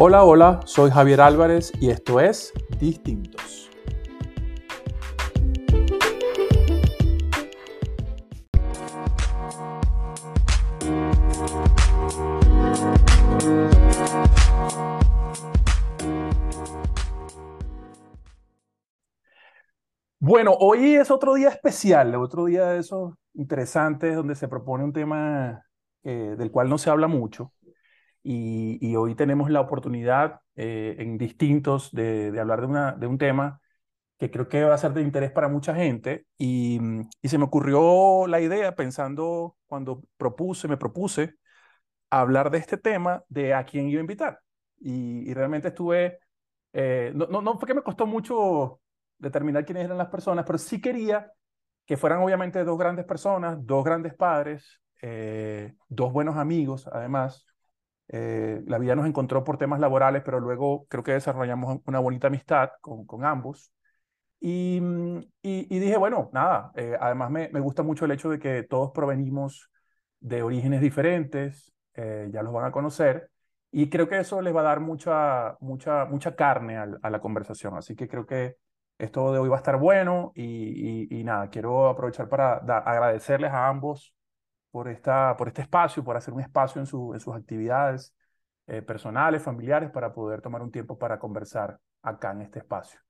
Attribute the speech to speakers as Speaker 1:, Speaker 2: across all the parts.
Speaker 1: Hola, hola, soy Javier Álvarez y esto es Distintos. Bueno, hoy es otro día especial, otro día de esos interesantes donde se propone un tema eh, del cual no se habla mucho, y, hoy tenemos la oportunidad eh, en distintos de, hablar de, un tema que creo que va a ser de interés para mucha gente y, y, se me ocurrió la idea pensando cuando propuse, me propuse hablar de este tema de a quién iba a invitar. Y, realmente estuve, eh, no, no, no fue que me costó mucho determinar quiénes eran las personas, pero sí quería que fueran obviamente dos grandes personas, dos grandes padres, eh, dos buenos amigos además, eh, la vida nos encontró por temas laborales, pero luego creo que desarrollamos una bonita amistad con, ambos. Y, mm, y, dije, bueno, nada, eh, además me, gusta mucho el hecho de que todos provenimos de orígenes diferentes, eh, ya los van a conocer, y creo que eso les va a dar mucha, mucha, mucha carne a, la conversación. Así que creo que esto de hoy va a estar bueno y, nada, quiero aprovechar para agradecerles a ambos por, esta, por este espacio, por hacer un espacio en, su, en sus actividades eh, personales, familiares, para poder tomar un tiempo para conversar acá en este espacio.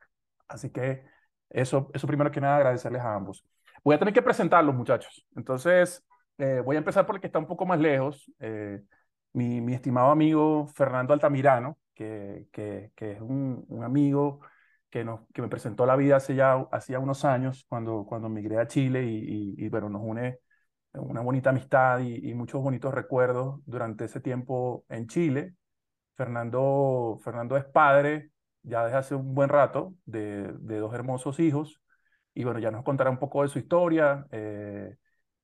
Speaker 1: Así que eso, eso primero que nada, agradecerles a ambos. Voy a tener que presentarlos, muchachos. Entonces, eh, voy a empezar por el que está un poco más lejos. Eh, mi, mi, estimado amigo Fernando Altamirano, que, que, que es un, un amigo que, nos, que me presentó la vida hace ya hacía unos años, cuando, cuando migré a Chile y, y, y bueno, nos une una bonita amistad y, muchos bonitos recuerdos durante ese tiempo en Chile. Fernando, Fernando es padre ya desde hace un buen rato de, de dos hermosos hijos y bueno, ya nos contará un poco de su historia eh,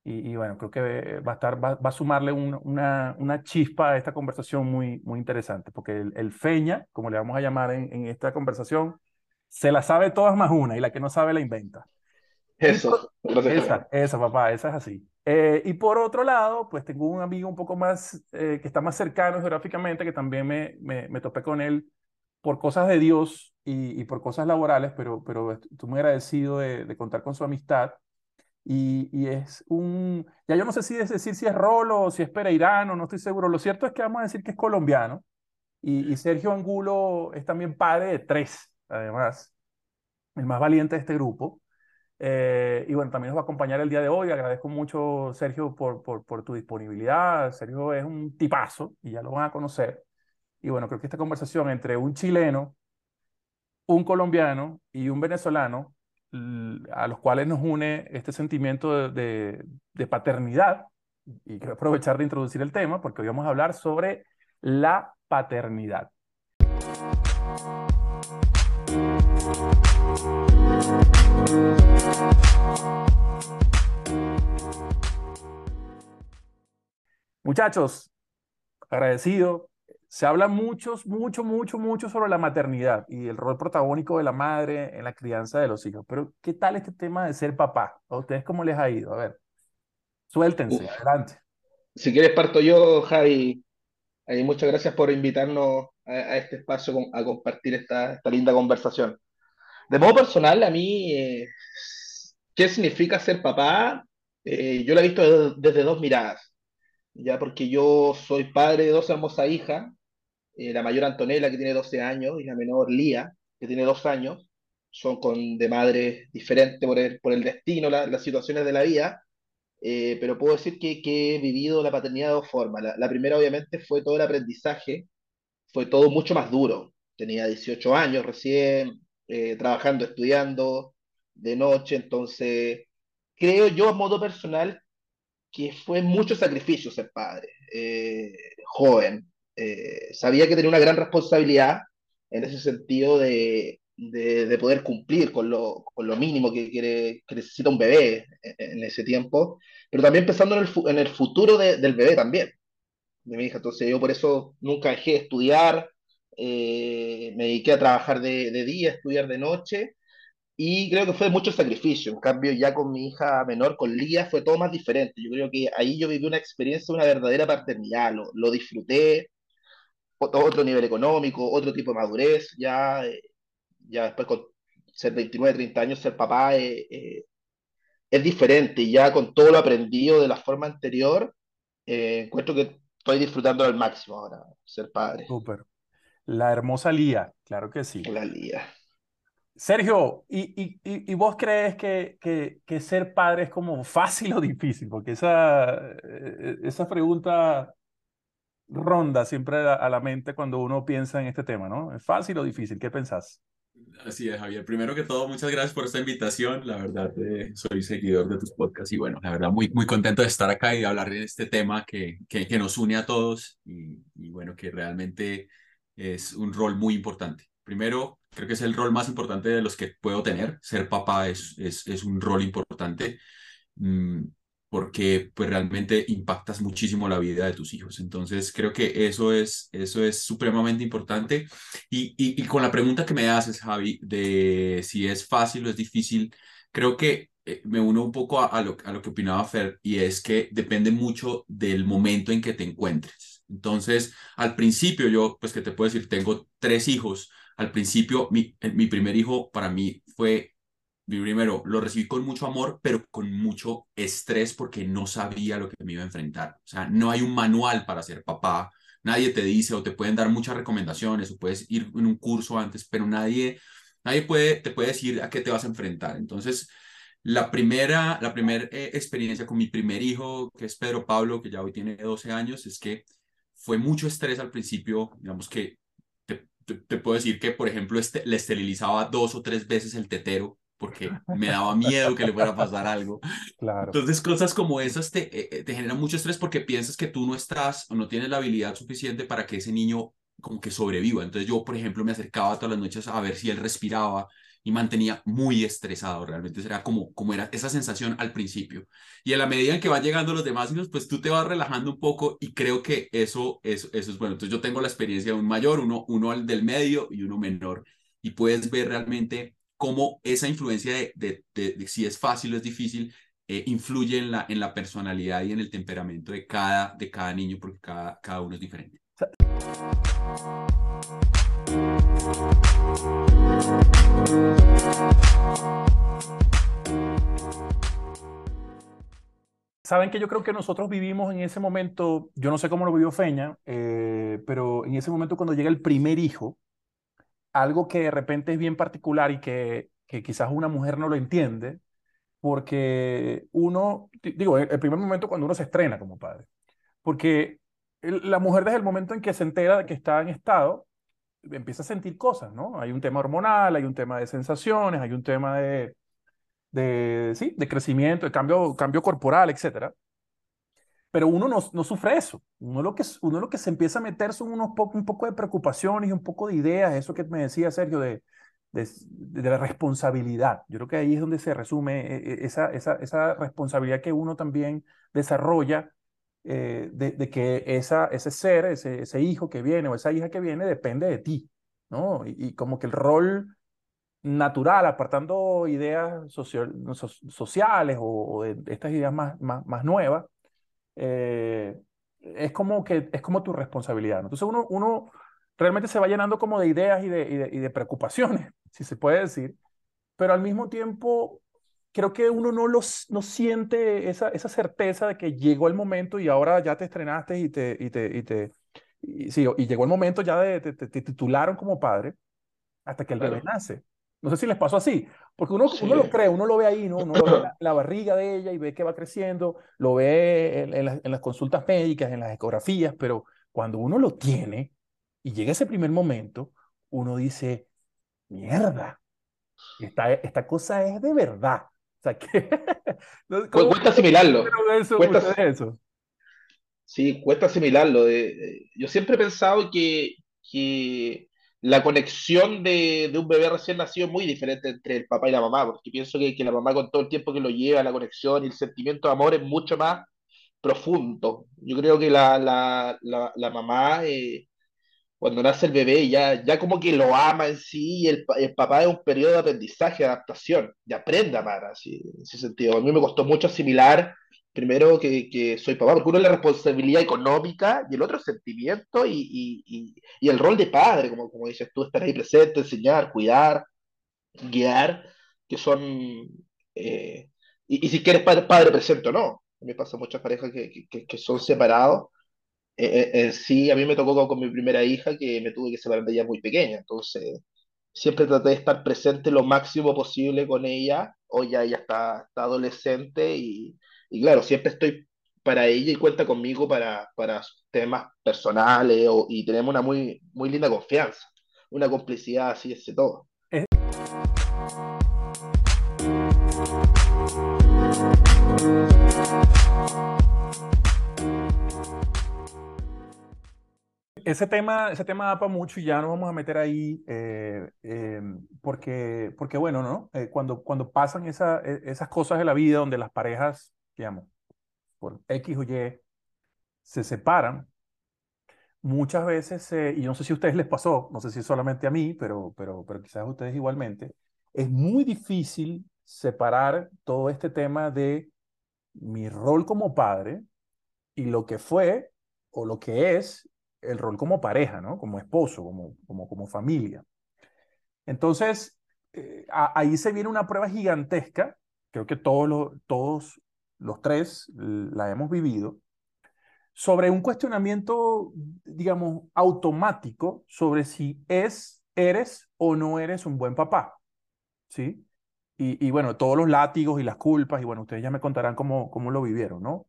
Speaker 1: y, bueno, creo que va a, estar, va, a sumarle una, una, chispa a esta conversación muy, muy interesante, porque el, feña, como le vamos a llamar en, en esta conversación, se la sabe todas más una y la que no sabe la inventa.
Speaker 2: Eso,
Speaker 1: esa, esa, papá, esa es así. Eh, y por otro lado, pues tengo un amigo un poco más, eh, que está más cercano geográficamente, que también me, me, topé con él por cosas de Dios y, por cosas laborales, pero, pero estoy muy agradecido de, de contar con su amistad. Y, y, es un, ya yo no sé si es decir si es Rolo o si es Pereirano, no estoy seguro. Lo cierto es que vamos a decir que es colombiano. Y, y Sergio Angulo es también padre de tres, además, el más valiente de este grupo. Eh, y bueno, también nos va a acompañar el día de hoy. Agradezco mucho, Sergio, por, por, por, tu disponibilidad. Sergio es un tipazo y ya lo van a conocer. Y bueno, creo que esta conversación entre un chileno, un colombiano y un venezolano, a los cuales nos une este sentimiento de, de paternidad, y quiero aprovechar de introducir el tema porque hoy vamos a hablar sobre la paternidad. Muchachos, agradecido. Se habla mucho, mucho, mucho, mucho sobre la maternidad y el rol protagónico de la madre en la crianza de los hijos. Pero, ¿qué tal este tema de ser papá? ¿A ustedes cómo les ha ido? A ver, suéltense, adelante.
Speaker 2: Si quieres, parto yo, Javi. muchas gracias por invitarnos a, este espacio a compartir esta, esta linda conversación. De modo personal, a mí, eh, ¿qué significa ser papá? Eh, yo lo he visto desde, dos miradas, ya porque yo soy padre de dos hermosas hijas, eh, la mayor Antonella, que tiene 12 años, y la menor Lía, que tiene 2 años, son con, de madres diferentes por el, por el destino, las situaciones de la vida, pero puedo decir que, que, he vivido la paternidad de dos formas. La, la primera, obviamente, fue todo el aprendizaje, fue todo mucho más duro. Tenía 18 años recién, eh, trabajando, estudiando de noche, entonces creo yo a modo personal que fue mucho sacrificio ser padre, eh, joven. Eh, sabía que tenía una gran responsabilidad en ese sentido de, de, poder cumplir con lo, con lo mínimo que, quiere, que necesita un bebé en, ese tiempo, pero también pensando en el, en el futuro de, del bebé también, de mi hija. Entonces yo por eso nunca dejé de estudiar, eh, me dediqué a trabajar de, de, día, a estudiar de noche, y creo que fue mucho sacrificio. En cambio, ya con mi hija menor, con Lía, fue todo más diferente. Yo creo que ahí yo viví una experiencia, una verdadera paternidad, lo, lo disfruté. otro nivel económico, otro tipo de madurez, ya, eh, ya después con ser 29, 30 años, ser papá eh, eh, es diferente, y ya con todo lo aprendido de la forma anterior, encuentro que estoy disfrutando al máximo ahora, ser padre.
Speaker 1: Súper. La hermosa Lía, claro que sí.
Speaker 2: La Lía.
Speaker 1: Sergio, ¿y, y, y vos crees que, que, que, ser padre es como fácil o difícil? Porque esa, esa pregunta ronda siempre a la mente cuando uno piensa en este tema, ¿no? ¿Es fácil o difícil? ¿Qué pensás?
Speaker 3: Así es, Javier. Primero que todo, muchas gracias por esta invitación. La verdad, eh, soy seguidor de tus podcasts y bueno, la verdad, muy, muy contento de estar acá y de hablar de este tema que, que, que nos une a todos y, y, bueno, que realmente es un rol muy importante. Primero, creo que es el rol más importante de los que puedo tener. Ser papá es, es, es un rol importante. Mm, porque pues realmente impactas muchísimo la vida de tus hijos. Entonces creo que eso es, eso es supremamente importante. Y, y, con la pregunta que me haces, Javi, de si es fácil o es difícil, creo que eh, me uno un poco a, lo, a lo que opinaba Fer, y es que depende mucho del momento en que te encuentres. Entonces, al principio yo, pues que te puedo decir, tengo tres hijos. Al principio, mi, mi primer hijo para mí fue primero, lo recibí con mucho amor, pero con mucho estrés porque no sabía lo que me iba a enfrentar. O sea, no hay un manual para ser papá. Nadie te dice o te pueden dar muchas recomendaciones o puedes ir en un curso antes, pero nadie, nadie puede, te puede decir a qué te vas a enfrentar. Entonces, la primera, la primera eh, experiencia con mi primer hijo, que es Pedro Pablo, que ya hoy tiene 12 años, es que fue mucho estrés al principio. Digamos que te, te, puedo decir que, por ejemplo, este, le esterilizaba dos o tres veces el tetero porque me daba miedo que le fuera a pasar algo. Claro. Entonces, cosas como esas te, eh, eh, te generan mucho estrés porque piensas que tú no estás o no tienes la habilidad suficiente para que ese niño como que sobreviva. Entonces, yo, por ejemplo, me acercaba todas las noches a ver si él respiraba y mantenía muy estresado. Realmente era como, como era esa sensación al principio. Y a la medida en que van llegando los demás hijos, pues tú te vas relajando un poco y creo que eso, eso, eso es bueno. Entonces, yo tengo la experiencia de un mayor, uno, uno del medio y uno menor. Y puedes ver realmente cómo esa influencia de, de, si es fácil o es difícil eh, influye en la, en la personalidad y en el temperamento de cada, de cada niño, porque cada, cada uno es diferente.
Speaker 1: Saben que yo creo que nosotros vivimos en ese momento, yo no sé cómo lo vivió Feña, eh, pero en ese momento cuando llega el primer hijo, algo que de repente es bien particular y que, que quizás una mujer no lo entiende, porque uno, digo, el primer momento cuando uno se estrena como padre, porque la mujer desde el momento en que se entera de que está en estado, empieza a sentir cosas, ¿no? Hay un tema hormonal, hay un tema de sensaciones, hay un tema de, de, sí, de crecimiento, de cambio, cambio corporal, etcétera pero uno no, no, sufre eso. Uno lo, que, uno lo que se empieza a meter son unos un poco de preocupaciones y un poco de ideas, eso que me decía Sergio, de, de, de, la responsabilidad. Yo creo que ahí es donde se resume eh, eh, esa, esa, esa responsabilidad que uno también desarrolla eh, de, de, que esa, ese ser, ese, ese hijo que viene o esa hija que viene depende de ti, ¿no? Y, como que el rol natural, apartando ideas sociales o, o de estas ideas más, más, más nuevas, eh, es, como que, es como tu responsabilidad. Entonces uno, uno realmente se va llenando como de ideas y de, y de, preocupaciones, si se puede decir, pero al mismo tiempo creo que uno no, los, no siente esa, esa certeza de que llegó el momento y ahora ya te estrenaste y te... Y te, y te y, sí, y llegó el momento ya de te, te, titularon como padre hasta que el bebé nace. No sé si les pasó así, porque uno, uno lo cree, uno lo ve ahí, ¿no? Uno lo ve la, la, barriga de ella y ve que va creciendo, lo ve en, en, las, en, las, consultas médicas, en las ecografías, pero cuando uno lo tiene y llega ese primer momento, uno dice, mierda, esta, esta cosa es de verdad. O sea, que...
Speaker 2: cuesta asimilarlo.
Speaker 1: Eso, cuesta, eso?
Speaker 2: Sí, cuesta asimilarlo. De, yo siempre he pensado que, que la conexión de, de, un bebé recién nacido es muy diferente entre el papá y la mamá, porque pienso que, que, la mamá con todo el tiempo que lo lleva, la conexión y el sentimiento de amor es mucho más profundo. Yo creo que la, la, la, la mamá, eh, cuando nace el bebé, ya, ya como que lo ama en sí, y el, el papá es un periodo de aprendizaje, de adaptación, de aprende a amar, así, en ese sentido. A mí me costó mucho asimilar primero que, que, soy papá, porque uno es la responsabilidad económica y el otro es sentimiento y, y, y, el rol de padre, como, como dices tú, estar ahí presente, enseñar, cuidar, guiar, que son, eh, y, si quieres padre, presente o no. A mí me pasa muchas parejas que, que, que son separados. Eh, eh, sí, a mí me tocó con, mi primera hija que me tuve que separar de ella muy pequeña, entonces siempre traté de estar presente lo máximo posible con ella, hoy ya ella está, está adolescente y y claro, siempre estoy para ella y cuenta conmigo para, para temas personales o, y tenemos una muy, muy linda confianza, una complicidad así, ese todo.
Speaker 1: Ese tema, ese tema da para mucho y ya nos vamos a meter ahí, eh, eh, porque, porque bueno, ¿no? Eh, cuando, cuando pasan esa, e, esas cosas de la vida donde las parejas digamos, por X o Y, se separan, muchas veces, y no sé si a ustedes les pasó, no sé si solamente a mí, pero, pero, pero quizás a ustedes igualmente, es muy difícil separar todo este tema de mi rol como padre y lo que fue o lo que es el rol como pareja, ¿no? Como esposo, como, como, como familia. Entonces, eh, ahí se viene una prueba gigantesca, creo que todos, los, todos los tres la hemos vivido, sobre un cuestionamiento, digamos, automático sobre si es, eres o no eres un buen papá. ¿Sí? Y, y, bueno, todos los látigos y las culpas, y bueno, ustedes ya me contarán cómo, cómo lo vivieron, ¿no?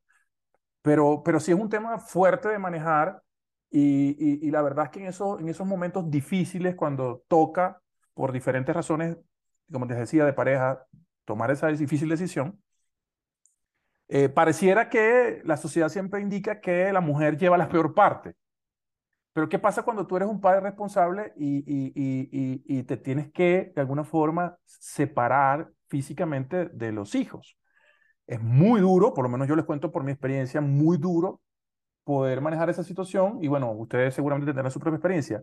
Speaker 1: Pero, pero sí es un tema fuerte de manejar y, la verdad es que en, eso, en esos momentos difíciles, cuando toca, por diferentes razones, como les decía, de pareja, tomar esa difícil decisión, eh, pareciera que la sociedad siempre indica que la mujer lleva la peor parte. Pero ¿qué pasa cuando tú eres un padre responsable y, y, y, y, te tienes que, de alguna forma, separar físicamente de los hijos? Es muy duro, por lo menos yo les cuento por mi experiencia, muy duro poder manejar esa situación y bueno, ustedes seguramente tendrán su propia experiencia.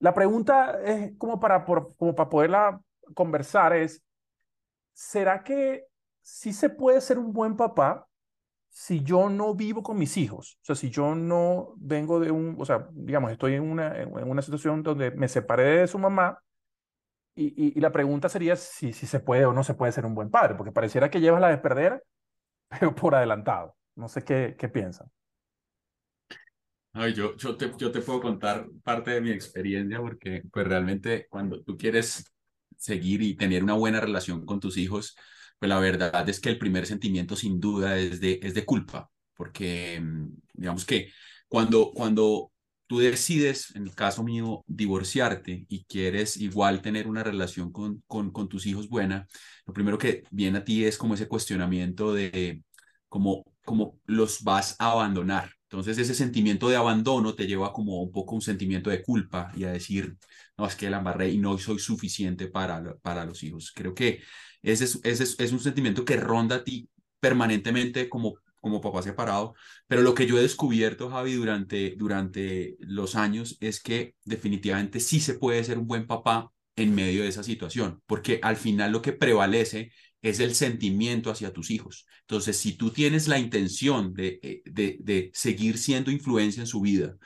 Speaker 1: La pregunta es como para, por, como para poderla conversar es, ¿será que sí se puede ser un buen papá si yo no vivo con mis hijos. O sea, si yo no vengo de un, o sea, digamos, estoy en una, en una situación donde me separé de su mamá y, y, la pregunta sería si, si se puede o no se puede ser un buen padre, porque pareciera que llevas la de perder, pero por adelantado. No sé qué, qué piensan.
Speaker 3: Ay, yo, yo, te, yo te puedo contar parte de mi experiencia porque pues realmente cuando tú quieres seguir y tener una buena relación con tus hijos, pues la verdad es que el primer sentimiento sin duda es de, es de culpa, porque mm, digamos que cuando, cuando tú decides, en el caso mío, divorciarte y quieres igual tener una relación con, con, con tus hijos buena, lo primero que viene a ti es como ese cuestionamiento de cómo, cómo los vas a abandonar. Entonces ese sentimiento de abandono te lleva como un poco un sentimiento de culpa y a decir, no, es que la embarré y no soy suficiente para, para los hijos. Creo que ese es, ese es, un sentimiento que ronda a ti permanentemente como, como papá separado, pero lo que yo he descubierto, Javi, durante, durante los años es que definitivamente sí se puede ser un buen papá en medio de esa situación, porque al final lo que prevalece es el sentimiento hacia tus hijos. Entonces, si tú tienes la intención de, eh, de, de seguir siendo influencia en su vida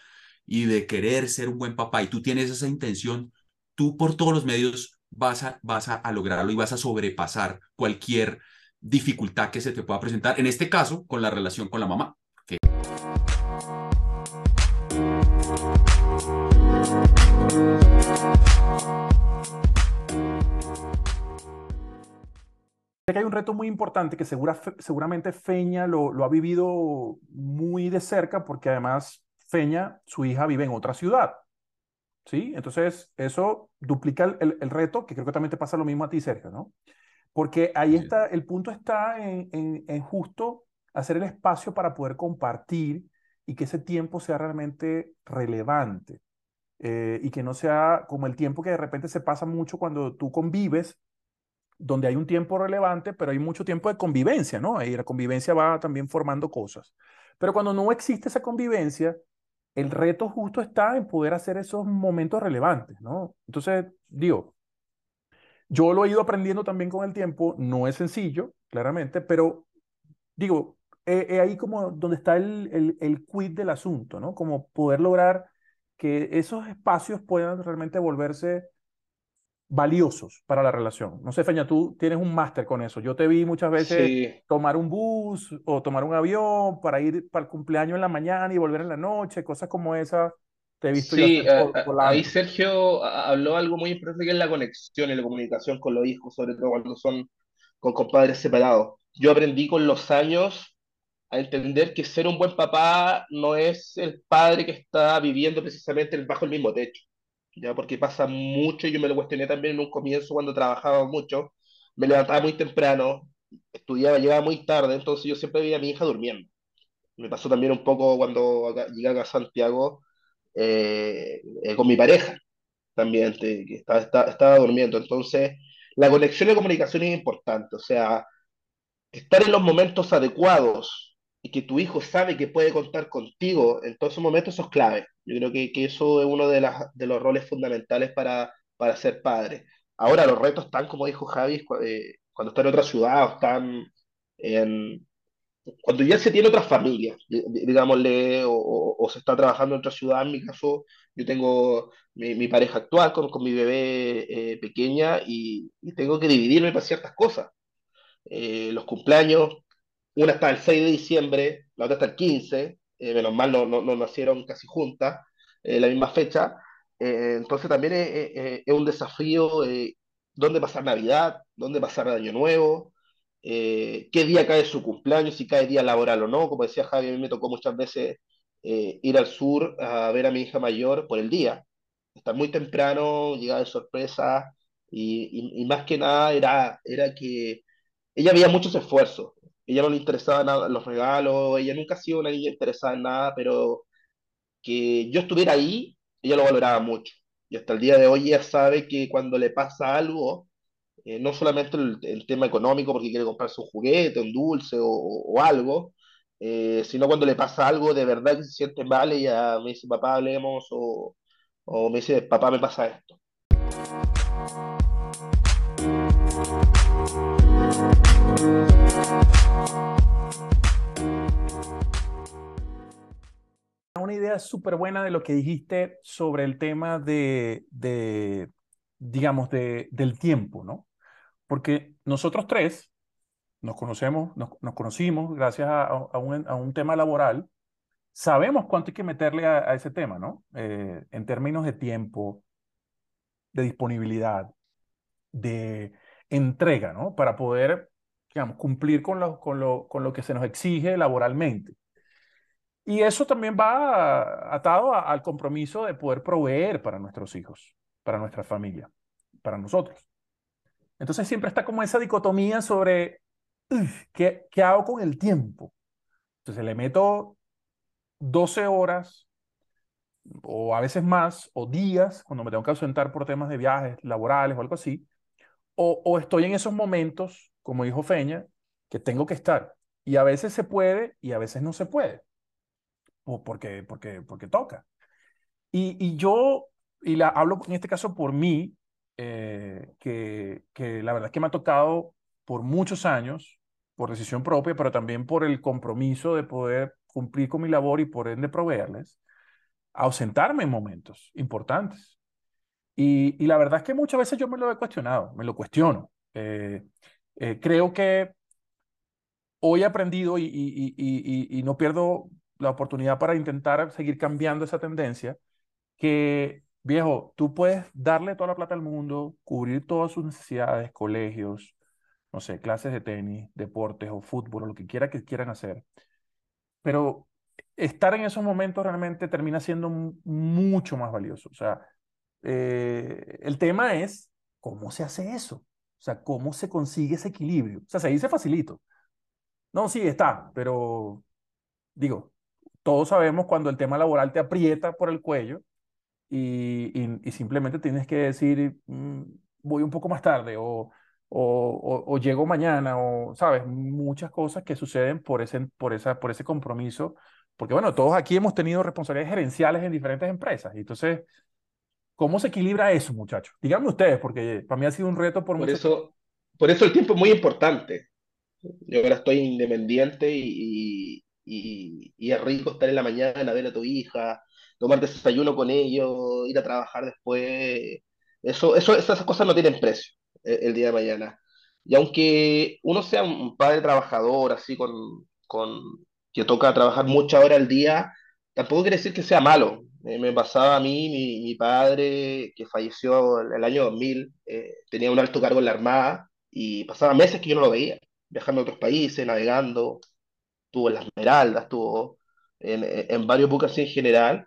Speaker 3: y de querer ser un buen papá y tú tienes esa intención, tú por todos los medios vas a, vas a, lograrlo y vas a sobrepasar cualquier dificultad que se te pueda presentar, en este caso con la relación con la mamá. Que...
Speaker 1: hay un reto muy importante que segura, seguramente Feña lo, lo, ha vivido muy de cerca porque además Feña, su hija, vive en otra ciudad. ¿sí? Entonces, eso duplica el, el, reto, que creo que también te pasa lo mismo a ti, Sergio, ¿no? Porque ahí está, el punto está en, en, en, justo hacer el espacio para poder compartir y que ese tiempo sea realmente relevante eh, y que no sea como el tiempo que de repente se pasa mucho cuando tú convives, donde hay un tiempo relevante, pero hay mucho tiempo de convivencia, ¿no? Y la convivencia va también formando cosas. Pero cuando no existe esa convivencia, el reto justo está en poder hacer esos momentos relevantes, ¿no? Entonces, digo, yo lo he ido aprendiendo también con el tiempo, no es sencillo, claramente, pero digo, es ahí como donde está el, el, el quid del asunto, ¿no? Como poder lograr que esos espacios puedan realmente volverse valiosos para la relación. No sé, Feña, tú tienes un máster con eso. Yo te vi muchas veces tomar un bus o tomar un avión para ir para el cumpleaños en la mañana y volver en la noche, cosas como esas. Te he visto
Speaker 2: sí, ahí Sergio habló algo muy importante que es la conexión y la comunicación con los hijos, sobre todo cuando son con compadres separados. Yo aprendí con los años a entender que ser un buen papá no es el padre que está viviendo precisamente bajo el mismo techo ya porque pasa mucho, yo me lo cuestioné también en un comienzo cuando trabajaba mucho, me levantaba muy temprano, estudiaba, llegaba muy tarde, entonces yo siempre veía a mi hija durmiendo. Me pasó también un poco cuando llegué acá a Santiago eh, eh, con mi pareja, también, que estaba, estaba, estaba durmiendo. Entonces, la conexión de comunicación es importante, o sea, estar en los momentos adecuados y que tu hijo sabe que puede contar contigo en todos esos momentos, eso es clave. Yo creo que, que eso es uno de, las, de los roles fundamentales para, para ser padre. Ahora los retos están, como dijo Javi, eh, cuando está en otra ciudad o están en... Cuando ya se tiene otra familia, digámosle, o, se está trabajando en otra ciudad, en mi caso, yo tengo mi, pareja actual con, con mi bebé eh, pequeña y, y, tengo que dividirme para ciertas cosas. Eh, los cumpleaños, una está el 6 de diciembre, la otra está el 15, eh, menos mal no, no, no, nacieron casi juntas, eh, la misma fecha. Eh, entonces también es, un desafío dónde pasar Navidad, dónde pasar Año Nuevo, qué día cae su cumpleaños, si cae día laboral o no. Como decía Javi, a mí me tocó muchas veces ir al sur a ver a mi hija mayor por el día. Estar muy temprano, llegar de sorpresa y, y, y más que nada era, era que ella había muchos esfuerzos ella no le interesaba nada los regalos, ella nunca ha sido una niña interesada en nada, pero que yo estuviera ahí, ella lo valoraba mucho. Y hasta el día de hoy ella sabe que cuando le pasa algo, eh, no solamente el, tema económico porque quiere comprarse un juguete, un dulce o, algo, eh, sino cuando le pasa algo de verdad que se siente mal, ella me dice, papá, hablemos, o, o me dice, papá, me pasa esto.
Speaker 1: Una idea súper buena de lo que dijiste sobre el tema de, de digamos, de, del tiempo, ¿no? Porque nosotros tres nos conocemos, nos, conocimos gracias a, un, tema laboral, sabemos cuánto hay que meterle a, a ese tema, ¿no? Eh, en términos de tiempo, de disponibilidad, de entrega, ¿no? Para poder digamos, cumplir con lo, con, lo, con lo que se nos exige laboralmente. Y eso también va atado al compromiso de poder proveer para nuestros hijos, para nuestra familia, para nosotros. Entonces siempre está como esa dicotomía sobre ¿qué, qué hago con el tiempo. Entonces le meto 12 horas o a veces más, o días, cuando me tengo que ausentar por temas de viajes laborales o algo así, o, o estoy en esos momentos como dijo Feña, que tengo que estar. Y a veces se puede y a veces no se puede. O porque, porque, porque toca. Y, y yo, y la hablo en este caso por mí, eh, que, que la verdad es que me ha tocado por muchos años, por decisión propia, pero también por el compromiso de poder cumplir con mi labor y por ende proveerles, ausentarme en momentos importantes. Y, y la verdad es que muchas veces yo me lo he cuestionado, me lo cuestiono. Eh, eh, creo que hoy he aprendido y, no pierdo la oportunidad para intentar seguir cambiando esa tendencia, que, viejo, tú puedes darle toda la plata al mundo, cubrir todas sus necesidades, colegios, no sé, clases de tenis, deportes o fútbol, o lo que quiera que quieran hacer, pero estar en esos momentos realmente termina siendo mucho más valioso. O sea, eh, el tema es cómo se hace eso. O sea, ¿cómo se consigue ese equilibrio? O sea, se dice facilito. No, sí, está, pero digo, todos sabemos cuando el tema laboral te aprieta por el cuello y, y, simplemente tienes que decir, mm, voy un poco más tarde o, o, o, llego mañana o, sabes, muchas cosas que suceden por ese, por, esa, por ese compromiso. Porque bueno, todos aquí hemos tenido responsabilidades gerenciales en diferentes empresas. Y entonces, ¿Cómo se equilibra eso, muchachos? Díganme ustedes, porque para mí ha sido un reto por,
Speaker 2: por eso Por eso el tiempo es muy importante. Yo ahora estoy independiente y, y, y es rico estar en la mañana, ver a tu hija, tomar desayuno con ellos, ir a trabajar después. Eso, eso, esas cosas no tienen precio el, el día de mañana. Y aunque uno sea un padre trabajador, así con, con que toca trabajar muchas horas al día, tampoco quiere decir que sea malo. Me pasaba a mí, mi, padre, que falleció el, año 2000, eh, tenía un alto cargo en la Armada y pasaba meses que yo no lo veía, viajando a otros países, navegando, estuvo en la Esmeralda, estuvo en, en varios buques en general,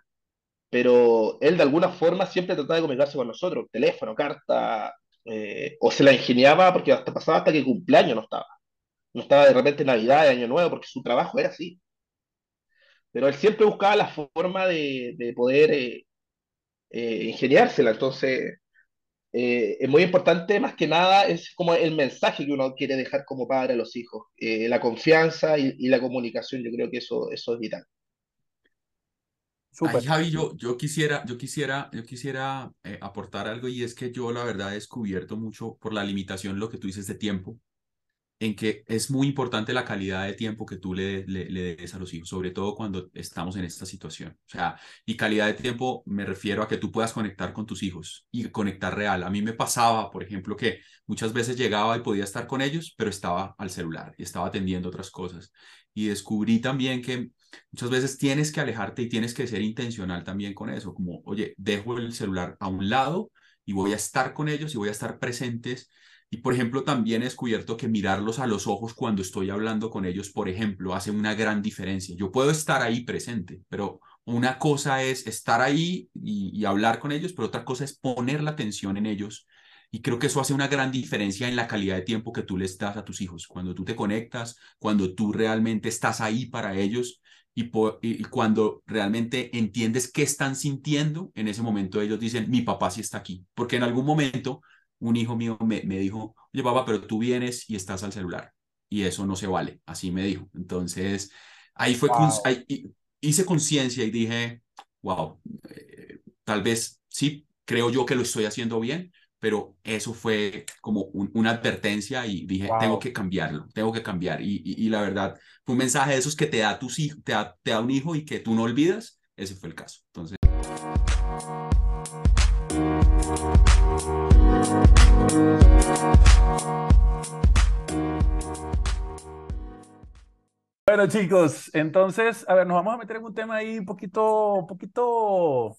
Speaker 2: pero él de alguna forma siempre trataba de comunicarse con nosotros, teléfono, carta, eh, o se la ingeniaba porque hasta pasaba hasta que cumpleaños no estaba. No estaba de repente Navidad, Año Nuevo, porque su trabajo era así. Pero él siempre buscaba la forma de, de poder eh, eh, ingeniársela. Entonces, eh, es muy importante, más que nada, es como el mensaje que uno quiere dejar como padre a los hijos. Eh, la confianza y, y, la comunicación, yo creo que eso, eso es vital.
Speaker 3: Ay, Javi, yo, yo quisiera, yo quisiera, yo quisiera eh, aportar algo y es que yo la verdad he descubierto mucho por la limitación, lo que tú dices de tiempo, en que es muy importante la calidad de tiempo que tú le, le, le, des a los hijos, sobre todo cuando estamos en esta situación. O sea, y calidad de tiempo me refiero a que tú puedas conectar con tus hijos y conectar real. A mí me pasaba, por ejemplo, que muchas veces llegaba y podía estar con ellos, pero estaba al celular y estaba atendiendo otras cosas. Y descubrí también que muchas veces tienes que alejarte y tienes que ser intencional también con eso, como, oye, dejo el celular a un lado y voy a estar con ellos y voy a estar presentes y por ejemplo, también he descubierto que mirarlos a los ojos cuando estoy hablando con ellos, por ejemplo, hace una gran diferencia. Yo puedo estar ahí presente, pero una cosa es estar ahí y, hablar con ellos, pero otra cosa es poner la atención en ellos. Y creo que eso hace una gran diferencia en la calidad de tiempo que tú les das a tus hijos. Cuando tú te conectas, cuando tú realmente estás ahí para ellos y, y cuando realmente entiendes qué están sintiendo, en ese momento ellos dicen, mi papá sí está aquí. Porque en algún momento un hijo mío me, me dijo, oye papá, pero tú vienes y estás al celular y eso no se vale, así me dijo. Entonces, ahí fue, wow. ahí, hice conciencia y dije, wow, eh, tal vez sí, creo yo que lo estoy haciendo bien, pero eso fue como un, una advertencia y dije, wow. tengo que cambiarlo, tengo que cambiar. Y, y, y, la verdad, fue un mensaje de esos que te da, tus hijos, te, da, te da un hijo y que tú no olvidas, ese fue el caso. Entonces...
Speaker 1: Bueno, chicos, entonces, a ver, nos vamos a meter en un tema ahí un poquito, un poquito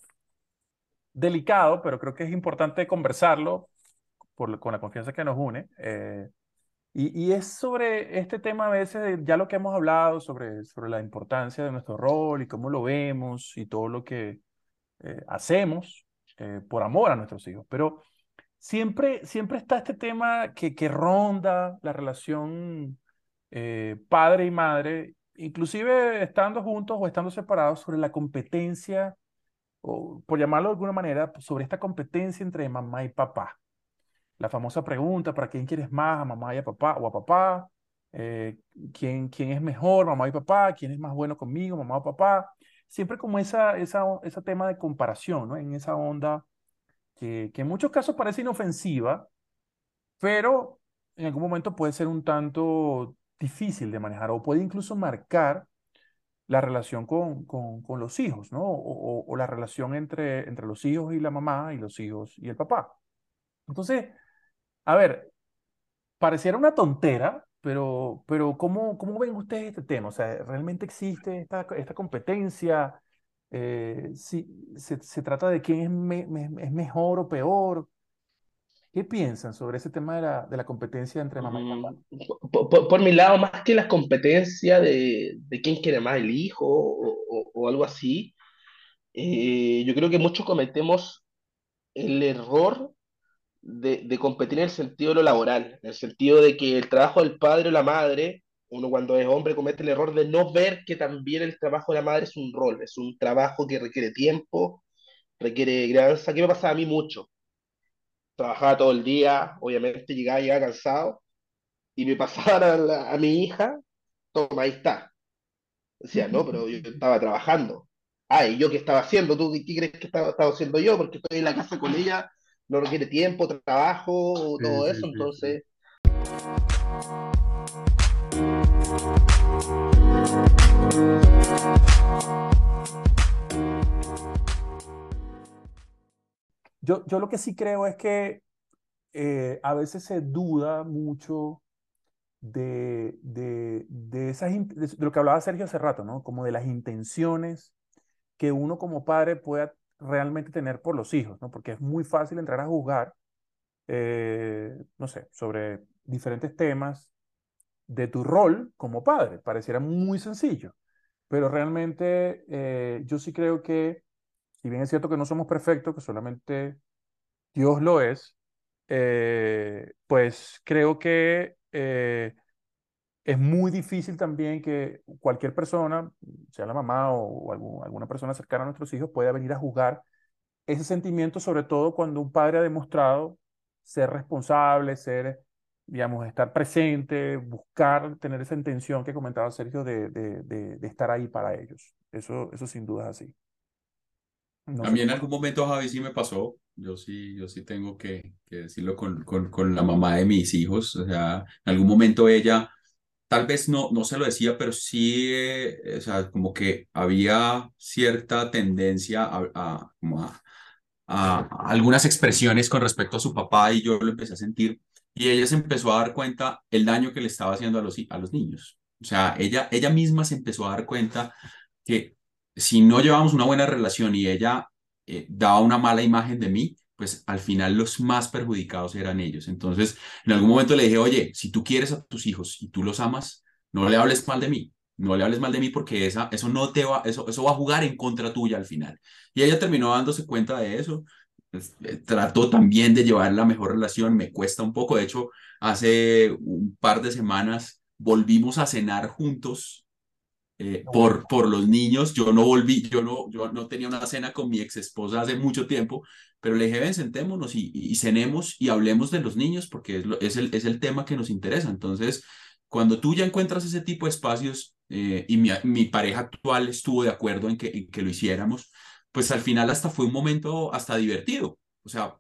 Speaker 1: delicado, pero creo que es importante conversarlo por, con la confianza que nos une. Eh, y, es sobre este tema a veces, ya lo que hemos hablado, sobre, sobre la importancia de nuestro rol y cómo lo vemos y todo lo que eh, hacemos eh, por amor a nuestros hijos. Pero siempre, siempre está este tema que, que ronda la relación eh, padre y madre, inclusive estando juntos o estando separados, sobre la competencia, o por llamarlo de alguna manera, sobre esta competencia entre mamá y papá. La famosa pregunta, ¿para quién quieres más, a mamá y a papá o a papá? Eh, ¿quién, ¿Quién es mejor, mamá y papá? ¿Quién es más bueno conmigo, mamá o papá? Siempre como esa, esa, ese tema de comparación, ¿no? En esa onda que, que en muchos casos parece inofensiva, pero en algún momento puede ser un tanto difícil de manejar o puede incluso marcar la relación con, con, con los hijos, ¿no? O, o, la relación entre, entre los hijos y la mamá y los hijos y el papá. Entonces, a ver, pareciera una tontera, pero, pero ¿cómo, cómo ven ustedes este tema? O sea, ¿realmente existe esta, esta competencia? Eh, si, se, se, trata de quién es, es mejor o peor. ¿Qué piensan sobre ese tema de la, de la competencia entre mamá y papá?
Speaker 2: Por, por, por, mi lado, más que la competencia de, de quién quiere más el hijo o, o, o algo así, eh, yo creo que muchos cometemos el error de, de, competir en el sentido de lo laboral, en el sentido de que el trabajo del padre o la madre, uno cuando es hombre comete el error de no ver que también el trabajo de la madre es un rol, es un trabajo que requiere tiempo, requiere crianza, que me pasa a mí mucho trabajaba todo el día, obviamente llegaba, llegaba cansado, y me pasaban a, la, a mi hija, toma, ahí está. Decía, no, pero yo estaba trabajando. Ay, ¿yo qué estaba haciendo? ¿Tú qué crees que estaba, estaba haciendo yo? Porque estoy en la casa con ella, no requiere tiempo, trabajo, todo sí, eso, sí, entonces... Sí.
Speaker 1: Yo, yo lo que sí creo es que eh, a veces se duda mucho de, de, de, esas, de lo que hablaba Sergio hace rato, ¿no? Como de las intenciones que uno como padre pueda realmente tener por los hijos, ¿no? Porque es muy fácil entrar a juzgar, eh, no sé, sobre diferentes temas de tu rol como padre. Pareciera muy sencillo, pero realmente eh, yo sí creo que, si bien es cierto que no somos perfectos, que solamente Dios lo es, eh, pues creo que eh, es muy difícil también que cualquier persona, sea la mamá o, alguna persona cercana a nuestros hijos, pueda venir a juzgar ese sentimiento, sobre todo cuando un padre ha demostrado ser responsable, ser, digamos, estar presente, buscar, tener esa intención que comentaba Sergio de, de, de, estar ahí para ellos. Eso, eso sin duda es así.
Speaker 3: A mí en algún momento, Javi, sí me pasó yo sí, yo sí tengo que, que decirlo con, con, con, la mamá de mis hijos. O sea, en algún momento ella, tal vez no, no se lo decía, pero sí, eh, o sea, como que había cierta tendencia a, a, a, algunas expresiones con respecto a su papá y yo lo empecé a sentir. Y ella se empezó a dar cuenta el daño que le estaba haciendo a los, a los niños. O sea, ella, ella misma se empezó a dar cuenta que si no llevamos una buena relación y ella eh, daba una mala imagen de mí, pues al final los más perjudicados eran ellos. Entonces, en algún momento le dije, oye, si tú quieres a tus hijos y tú los amas, no le hables mal de mí, no le hables mal de mí porque esa, eso no te va, eso, eso va a jugar en contra tuya al final. Y ella terminó dándose cuenta de eso. Pues, eh, trató también de llevar la mejor relación, me cuesta un poco. De hecho, hace un par de semanas volvimos a cenar juntos eh, por, por los niños. Yo no volví, yo no, yo no tenía una cena con mi ex esposa hace mucho tiempo, pero le dije, ven, sentémonos y, y, cenemos y hablemos de los niños porque es, es, el, es el tema que nos interesa. Entonces, cuando tú ya encuentras ese tipo de espacios eh, y mi, mi, pareja actual estuvo de acuerdo en que, en que lo hiciéramos, pues al final hasta fue un momento hasta divertido. O sea,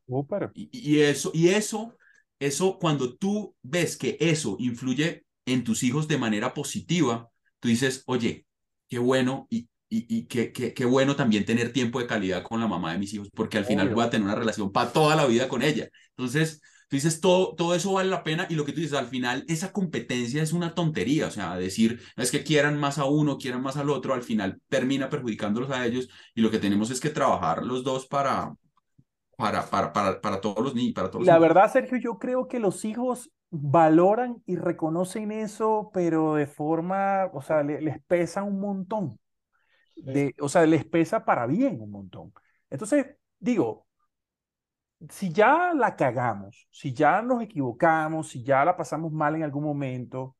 Speaker 3: y, y eso, y eso, eso, cuando tú ves que eso influye en tus hijos de manera positiva, tú dices, oye, qué bueno y, y, y qué, qué, qué, bueno también tener tiempo de calidad con la mamá de mis hijos, porque al final voy a tener una relación para toda la vida con ella. Entonces, tú dices, todo, todo eso vale la pena y lo que tú dices, al final esa competencia es una tontería, o sea, decir, es que quieran más a uno, quieran más al otro, al final termina perjudicándolos a ellos y lo que tenemos es que trabajar los dos para, para, para, para, para todos los niños. Para todos
Speaker 1: la
Speaker 3: los
Speaker 1: verdad, Sergio, yo creo que los hijos valoran y reconocen eso, pero de forma, o sea, les pesa un montón. De, o sea, les pesa para bien un montón. Entonces, digo, si ya la cagamos, si ya nos equivocamos, si ya la pasamos mal en algún momento,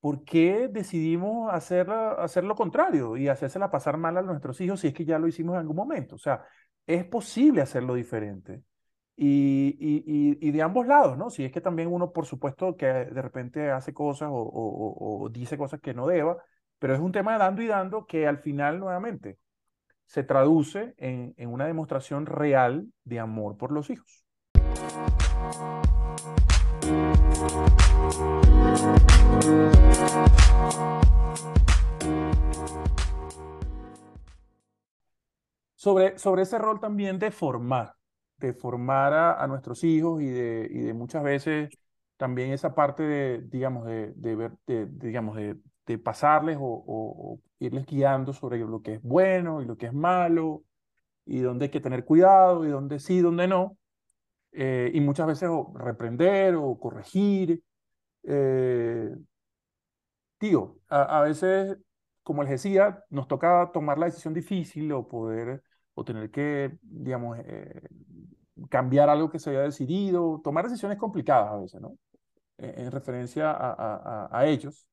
Speaker 1: ¿por qué decidimos hacer, hacer lo contrario y hacérsela pasar mal a nuestros hijos si es que ya lo hicimos en algún momento? O sea, es posible hacerlo diferente. Y, y, y, de ambos lados, ¿no? Si es que también uno, por supuesto, que de repente hace cosas o, o, dice cosas que no deba, pero es un tema de dando y dando que al final, nuevamente, se traduce en, en una demostración real de amor por los hijos. Sobre, sobre ese rol también de formar, de formar a, nuestros hijos y de, y de muchas veces también esa parte de, digamos, de, de ver, de, digamos, de, de pasarles o, o, irles guiando sobre lo que es bueno y lo que es malo y dónde hay que tener cuidado y dónde sí, dónde no. Eh, y muchas veces o reprender o corregir. Eh, tío, a, a, veces, como les decía, nos toca tomar la decisión difícil o poder o tener que, digamos, eh, cambiar algo que se había decidido, tomar decisiones complicadas a veces, ¿no? En, referencia a, a, a ellos.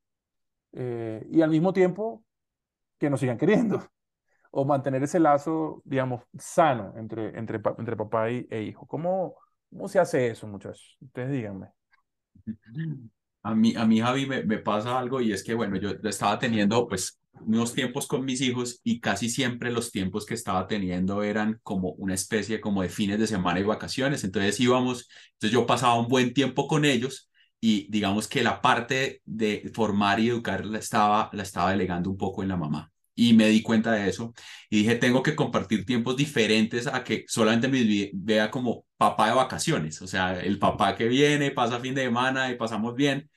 Speaker 1: Eh, y al mismo tiempo que nos sigan queriendo o mantener ese lazo, digamos, sano entre, entre, entre papá y, e hijo. ¿Cómo, ¿Cómo se hace eso, muchachos? Ustedes díganme.
Speaker 3: A mí, a mí Javi, me, me pasa algo y es que, bueno, yo estaba teniendo, pues, unos tiempos con mis hijos y casi siempre los tiempos que estaba teniendo eran como una especie como de fines de semana y vacaciones. Entonces íbamos, entonces yo pasaba un buen tiempo con ellos y digamos que la parte de formar y educar la estaba, la estaba delegando un poco en la mamá. Y me di cuenta de eso y dije, tengo que compartir tiempos diferentes a que solamente me vea como papá de vacaciones, o sea, el papá que viene, pasa fin de semana y pasamos bien.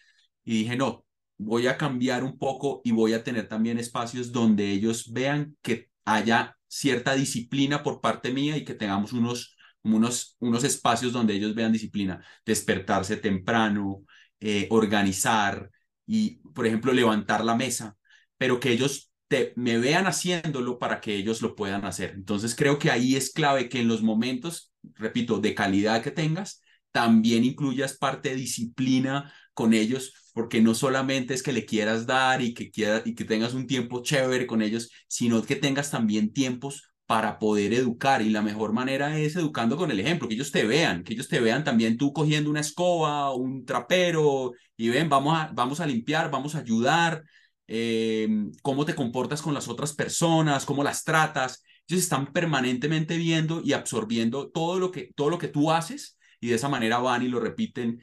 Speaker 3: Y dije, no, voy a cambiar un poco y voy a tener también espacios donde ellos vean que haya cierta disciplina por parte mía y que tengamos unos, unos, unos espacios donde ellos vean disciplina, despertarse temprano, eh, organizar y, por ejemplo, levantar la mesa, pero que ellos te, me vean haciéndolo para que ellos lo puedan hacer. Entonces creo que ahí es clave que en los momentos, repito, de calidad que tengas, también incluyas parte de disciplina con ellos, porque no solamente es que le quieras dar y que, quieras, y que tengas un tiempo chévere con ellos, sino que tengas también tiempos para poder educar y la mejor manera es educando con el ejemplo, que ellos te vean, que ellos te vean también tú cogiendo una escoba, un trapero y ven, vamos a, vamos a limpiar, vamos a ayudar, eh, cómo te comportas con las otras personas, cómo las tratas. Ellos están permanentemente viendo y absorbiendo todo lo que, todo lo que tú haces y de esa manera van y lo repiten.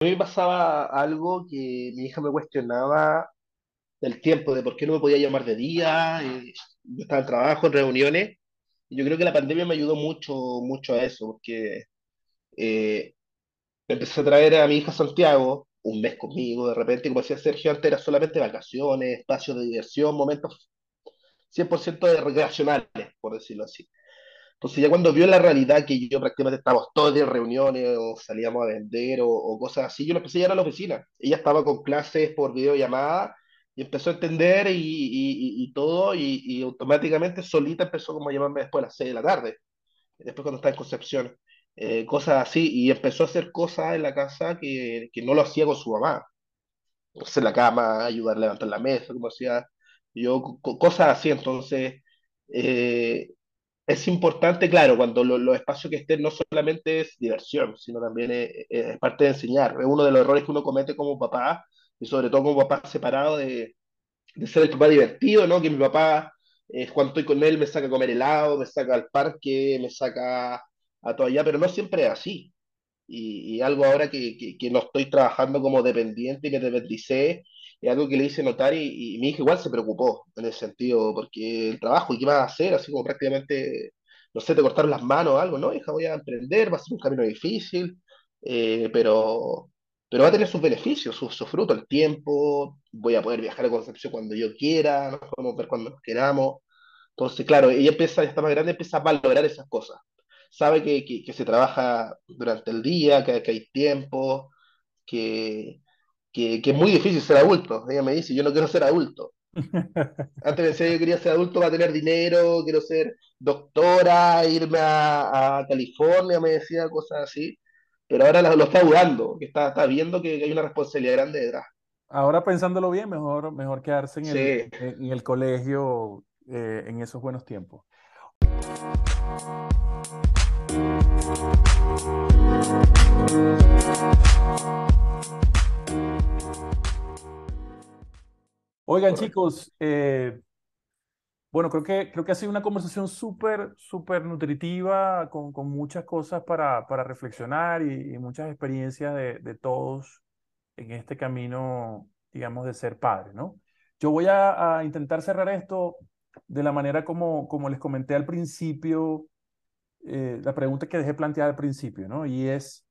Speaker 2: A mí me pasaba algo que mi hija me cuestionaba del tiempo, de por qué no me podía llamar de día, y yo estaba en trabajo, en reuniones, yo creo que la pandemia me ayudó mucho, mucho a eso, porque eh, empecé a traer a mi hija Santiago, un mes conmigo, de repente, como decía Sergio, antes era solamente vacaciones, espacios de diversión, momentos 100% de recreacionales, por decirlo así. Entonces ya cuando vio la realidad que yo prácticamente estábamos todos en reuniones o salíamos a vender o, cosas así, yo le empecé a ir a la oficina. Ella estaba con clases por videollamada y empezó a entender y, y, todo y, automáticamente solita empezó como a llamarme después a las 6 de la tarde, después cuando estaba en Concepción, eh, cosas así y empezó a hacer cosas en la casa que, que no lo hacía con su mamá. Hacer la cama, ayudar a levantar la mesa, como hacía yo, cosas así, entonces... Eh, es importante, claro, cuando los espacios que estén no solamente es diversión, sino también es, parte de enseñar. Es uno de los errores que uno comete como papá, y sobre todo como papá separado, de, de ser el papá divertido, ¿no? Que mi papá, eh, cuando estoy con él, me saca a comer helado, me saca al parque, me saca a todo allá, pero no siempre es así. Y, y algo ahora que, que, que, no estoy trabajando como dependiente y me dependicé, es algo que le hice notar y, y, mi hija igual se preocupó en ese sentido, porque el trabajo, ¿y qué vas a hacer? Así como prácticamente, no sé, te cortaron las manos o algo, ¿no? Hija, voy a emprender, va a ser un camino difícil, eh, pero, pero va a tener sus beneficios, sus su frutos, el tiempo, voy a poder viajar a Concepción cuando yo quiera, nos podemos ver cuando nos queramos. Entonces, claro, ella empieza, ya está más grande, empieza a valorar esas cosas. Sabe que, que, que se trabaja durante el día, que, que hay tiempo, que, que, es muy difícil ser adulto. Ella me dice, yo no quiero ser adulto. Antes pensé que yo quería ser adulto para tener dinero, quiero ser doctora, irme a, California, me decía cosas así. Pero ahora lo, está dudando, que está, está viendo que hay una responsabilidad grande detrás.
Speaker 1: Ahora pensándolo bien, mejor, mejor quedarse en, el, en el colegio eh, en esos buenos tiempos. Oigan, chicos, eh, bueno, creo que, creo que ha sido una conversación súper, súper nutritiva, con, con, muchas cosas para, para reflexionar y, muchas experiencias de, de, todos en este camino, digamos, de ser padre, ¿no? Yo voy a, a, intentar cerrar esto de la manera como, como les comenté al principio, eh, la pregunta que dejé planteada al principio, ¿no? Y es,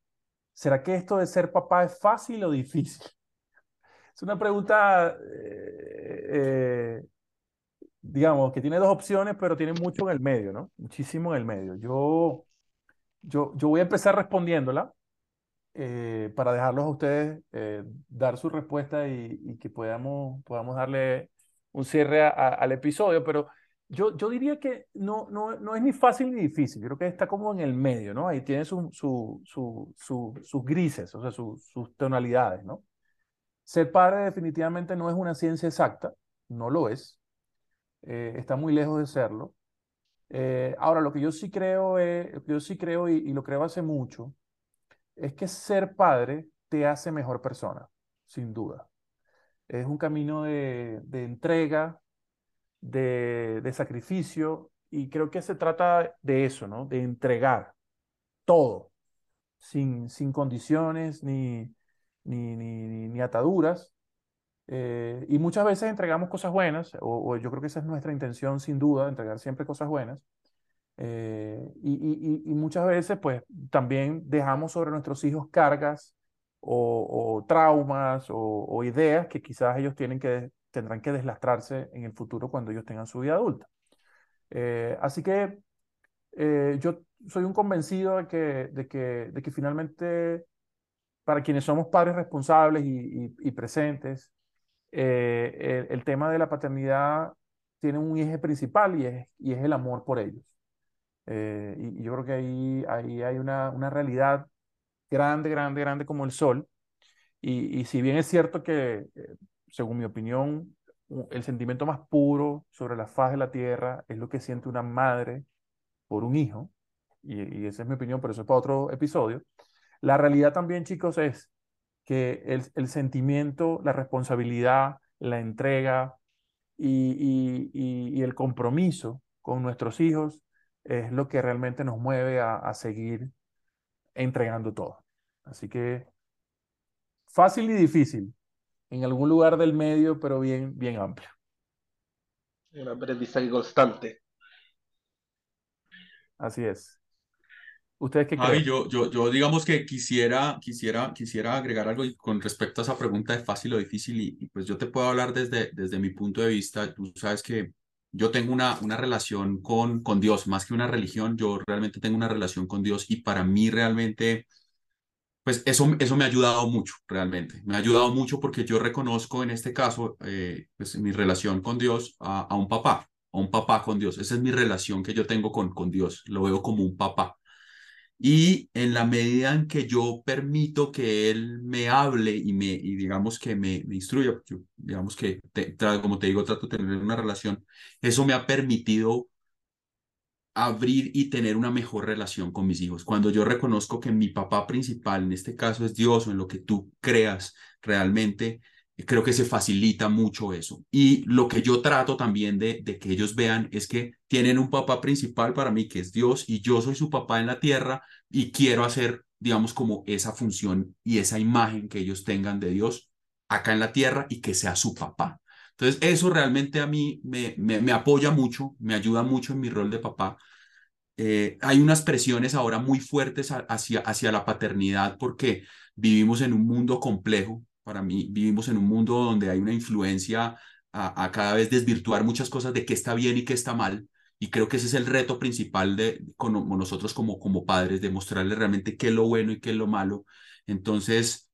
Speaker 1: ¿será que esto de ser papá es fácil o difícil? Es una pregunta, eh, eh, digamos, que tiene dos opciones, pero tiene mucho en el medio, ¿no? Muchísimo en el medio. Yo, yo, yo voy a empezar respondiéndola eh, para dejarlos a ustedes dar su respuesta y, que podamos, podamos darle un cierre al episodio, pero yo, yo diría que no, no, no es ni fácil ni difícil, creo que está como en el medio, ¿no? Ahí tiene su, su, su, sus grises, o sea, sus tonalidades, ¿no? Ser padre definitivamente no es una ciencia exacta, no lo es, eh, está muy lejos de serlo. Eh, ahora, lo que yo sí creo, es, yo sí creo y, lo creo hace mucho, es que ser padre te hace mejor persona, sin duda. Es un camino de, entrega, de, de sacrificio y creo que se trata de eso, ¿no? De entregar todo, sin, sin condiciones ni, ni, ni, ni ataduras. Eh, y muchas veces entregamos cosas buenas, o, yo creo que esa es nuestra intención sin duda, entregar siempre cosas buenas. Eh, y, y, y, muchas veces pues también dejamos sobre nuestros hijos cargas o, traumas o, ideas que quizás ellos tienen que, tendrán que deslastrarse en el futuro cuando ellos tengan su vida adulta. Eh, así que yo soy un convencido de que, de que, de que finalmente para quienes somos padres responsables y, y, presentes, eh, el, tema de la paternidad tiene un eje principal y es, y es el amor por ellos. Eh, y, yo creo que ahí, ahí hay una, una realidad grande, grande, grande como el sol. Y, y si bien es cierto que, eh, según mi opinión, el sentimiento más puro sobre la faz de la tierra es lo que siente una madre por un hijo, y, y esa es mi opinión, pero eso es para otro episodio. La realidad también, chicos, es que el, el sentimiento, la responsabilidad, la entrega y, y, y, el compromiso con nuestros hijos es lo que realmente nos mueve a, a seguir entregando todo. Así que fácil y difícil, en algún lugar del medio, pero bien, bien amplio.
Speaker 2: Un aprendizaje constante.
Speaker 1: Así es. ¿Ustedes qué
Speaker 3: creen? Yo, yo, yo digamos que quisiera, quisiera, quisiera agregar algo con respecto a esa pregunta de fácil o difícil y, pues yo te puedo hablar desde, desde mi punto de vista. Tú sabes que yo tengo una, una relación con, con Dios, más que una religión, yo realmente tengo una relación con Dios y para mí realmente, pues eso, eso me ha ayudado mucho, realmente. Me ha ayudado mucho porque yo reconozco en este caso, eh, pues mi relación con Dios a, a un papá, a un papá con Dios. Esa es mi relación que yo tengo con, con Dios, lo veo como un papá. Y en la medida en que yo permito que él me hable y, me, y digamos que me, me instruya, digamos que, como te digo, trato de tener una relación, eso me ha permitido abrir y tener una mejor relación con mis hijos. Cuando yo reconozco que mi papá principal, en este caso es Dios o en lo que tú creas realmente, creo que se facilita mucho eso. Y lo que yo trato también de, que ellos vean es que tienen un papá principal para mí, que es Dios, y yo soy su papá en la tierra y quiero hacer, digamos, como esa función y esa imagen que ellos tengan de Dios acá en la tierra y que sea su papá. Entonces, eso realmente a mí me, me, apoya mucho, me ayuda mucho en mi rol de papá. Eh, hay unas presiones ahora muy fuertes hacia, hacia la paternidad porque vivimos en un mundo complejo, para mí vivimos en un mundo donde hay una influencia a, cada vez desvirtuar muchas cosas de qué está bien y qué está mal. Y creo que ese es el reto principal de como nosotros como, como padres, de mostrarles realmente qué es lo bueno y qué es lo malo. Entonces,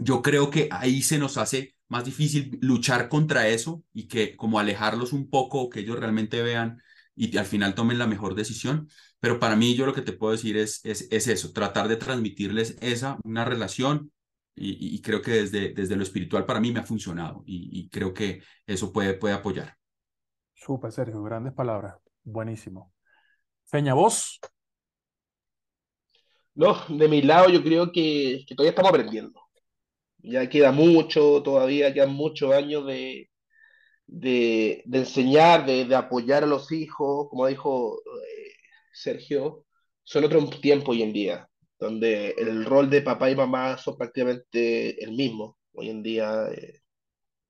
Speaker 3: yo creo que ahí se nos hace más difícil luchar contra eso y que como alejarlos un poco, que ellos realmente vean y al final tomen la mejor decisión. Pero para mí yo lo que te puedo decir es, es, es eso, tratar de transmitirles esa, una relación y, creo que desde, desde lo espiritual para mí me ha funcionado y, creo que eso puede, puede apoyar.
Speaker 1: Súper, Sergio, grandes palabras. Buenísimo. Feña, vos.
Speaker 2: No, de mi lado yo creo que, que, todavía estamos aprendiendo. Ya queda mucho, todavía quedan muchos años de, de, de enseñar, de, de, apoyar a los hijos, como dijo eh, Sergio, son otro tiempo hoy en día donde el rol de papá y mamá son prácticamente el mismo. Hoy en día eh,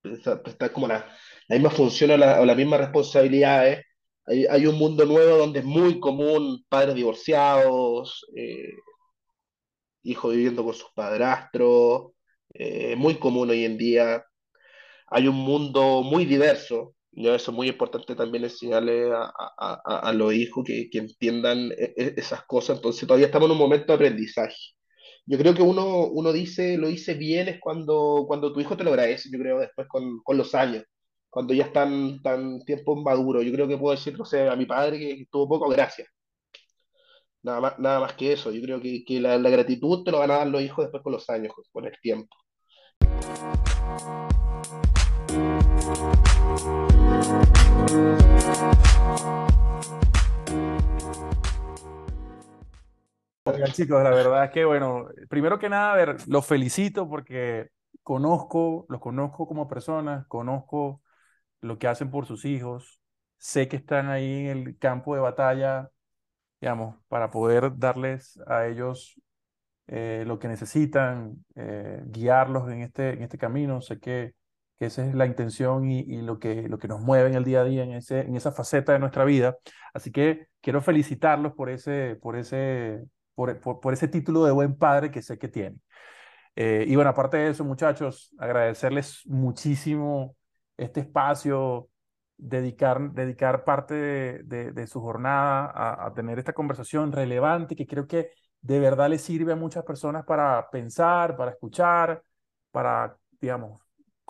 Speaker 2: está, como la, la, misma función o, la, las mismas responsabilidades. Hay, hay, un mundo nuevo donde es muy común padres divorciados, eh, hijos viviendo con sus padrastros, eh, muy común hoy en día. Hay un mundo muy diverso, yo eso es muy importante también enseñarle a, a, a los hijos que, que entiendan e, e, esas cosas. Entonces todavía estamos en un momento de aprendizaje. Yo creo que uno, uno dice, lo dice bien es cuando, cuando tu hijo te lo agradece, yo creo, después con, con los años, cuando ya están tan tiempo maduro. Yo creo que puedo decir, no sé, a mi padre que tuvo poco gracias. Nada más, nada más que eso. Yo creo que, que la, la gratitud te lo van a dar los hijos después con los años, con el tiempo.
Speaker 1: Chicos, la verdad es que, bueno, primero que nada, a ver, los felicito porque conozco, los conozco como personas, conozco lo que hacen por sus hijos. Sé que están ahí en el campo de batalla, digamos, para poder darles a ellos eh, lo que necesitan, eh, guiarlos en este, en este camino. Sé que, que esa es la intención y, lo, que, lo que nos mueve en el día a día, en, ese, en esa faceta de nuestra vida. Así que quiero felicitarlos por ese, por ese, por, por, ese título de buen padre que sé que tienen. Eh, y bueno, aparte de eso, muchachos, agradecerles muchísimo este espacio, dedicar, dedicar parte de, su jornada a, a, tener esta conversación relevante que creo que de verdad le sirve a muchas personas para pensar, para escuchar, para, digamos,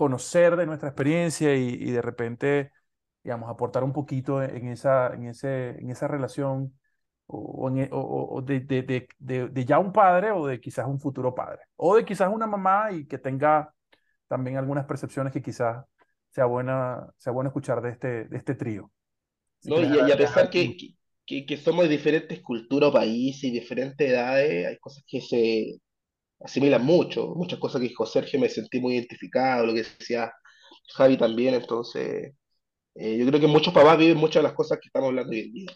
Speaker 1: conocer de nuestra experiencia y, y de repente, digamos, aportar un poquito en esa, en ese, en esa relación o, en, e, o, o de, de, de, de, ya un padre o de quizás un futuro padre, o de quizás una mamá y que tenga también algunas percepciones que quizás sea buena, sea bueno escuchar de este, de este trío.
Speaker 2: No, y, y, a pesar que, que, que, somos de diferentes culturas, países y diferentes edades, hay cosas que se asimilan mucho, muchas cosas que dijo Sergio me sentí muy identificado, lo que decía Javi también, entonces eh, yo creo que muchos papás viven muchas de las cosas que estamos hablando hoy en día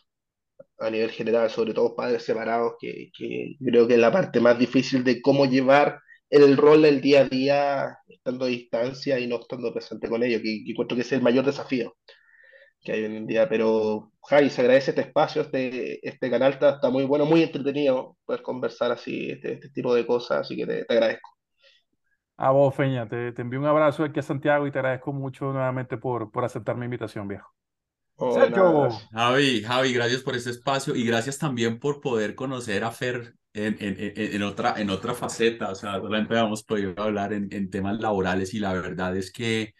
Speaker 2: a nivel general, sobre todo padres separados, que, que, creo que es la parte más difícil de cómo llevar el rol del día a día estando a distancia y no estando presente con ellos, que, que encuentro que es el mayor desafío que hay hoy en día. Pero, Javi, se agradece este espacio, este, este canal está, está muy bueno, muy entretenido poder conversar así, este, este tipo de cosas, así que te, te agradezco.
Speaker 1: A vos, Feña, te, te, envío un abrazo aquí a Santiago y te agradezco mucho nuevamente por, por aceptar mi invitación, viejo.
Speaker 3: Oh, Sergio. Javi, Javi, gracias por este espacio y gracias también por poder conocer a Fer en, en, en, otra, en otra faceta. O sea, solamente hemos podido hablar en, en temas laborales y la verdad es que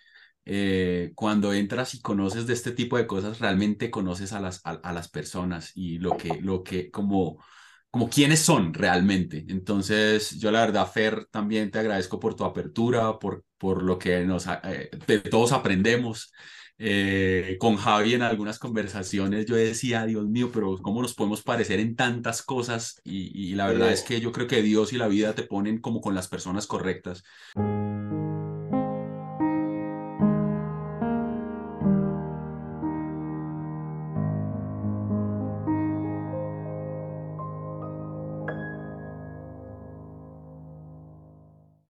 Speaker 3: eh, cuando entras y conoces de este tipo de cosas, realmente conoces a las, a, a las personas y lo que, lo que, como, como quiénes son realmente. Entonces, yo la verdad, Fer, también te agradezco por tu apertura, por, por lo que nos, eh, de todos aprendemos. Eh, con Javi en algunas conversaciones yo decía, Dios mío, pero ¿cómo nos podemos parecer en tantas cosas? Y, y la verdad es que yo creo que Dios y la vida te ponen como con las personas correctas.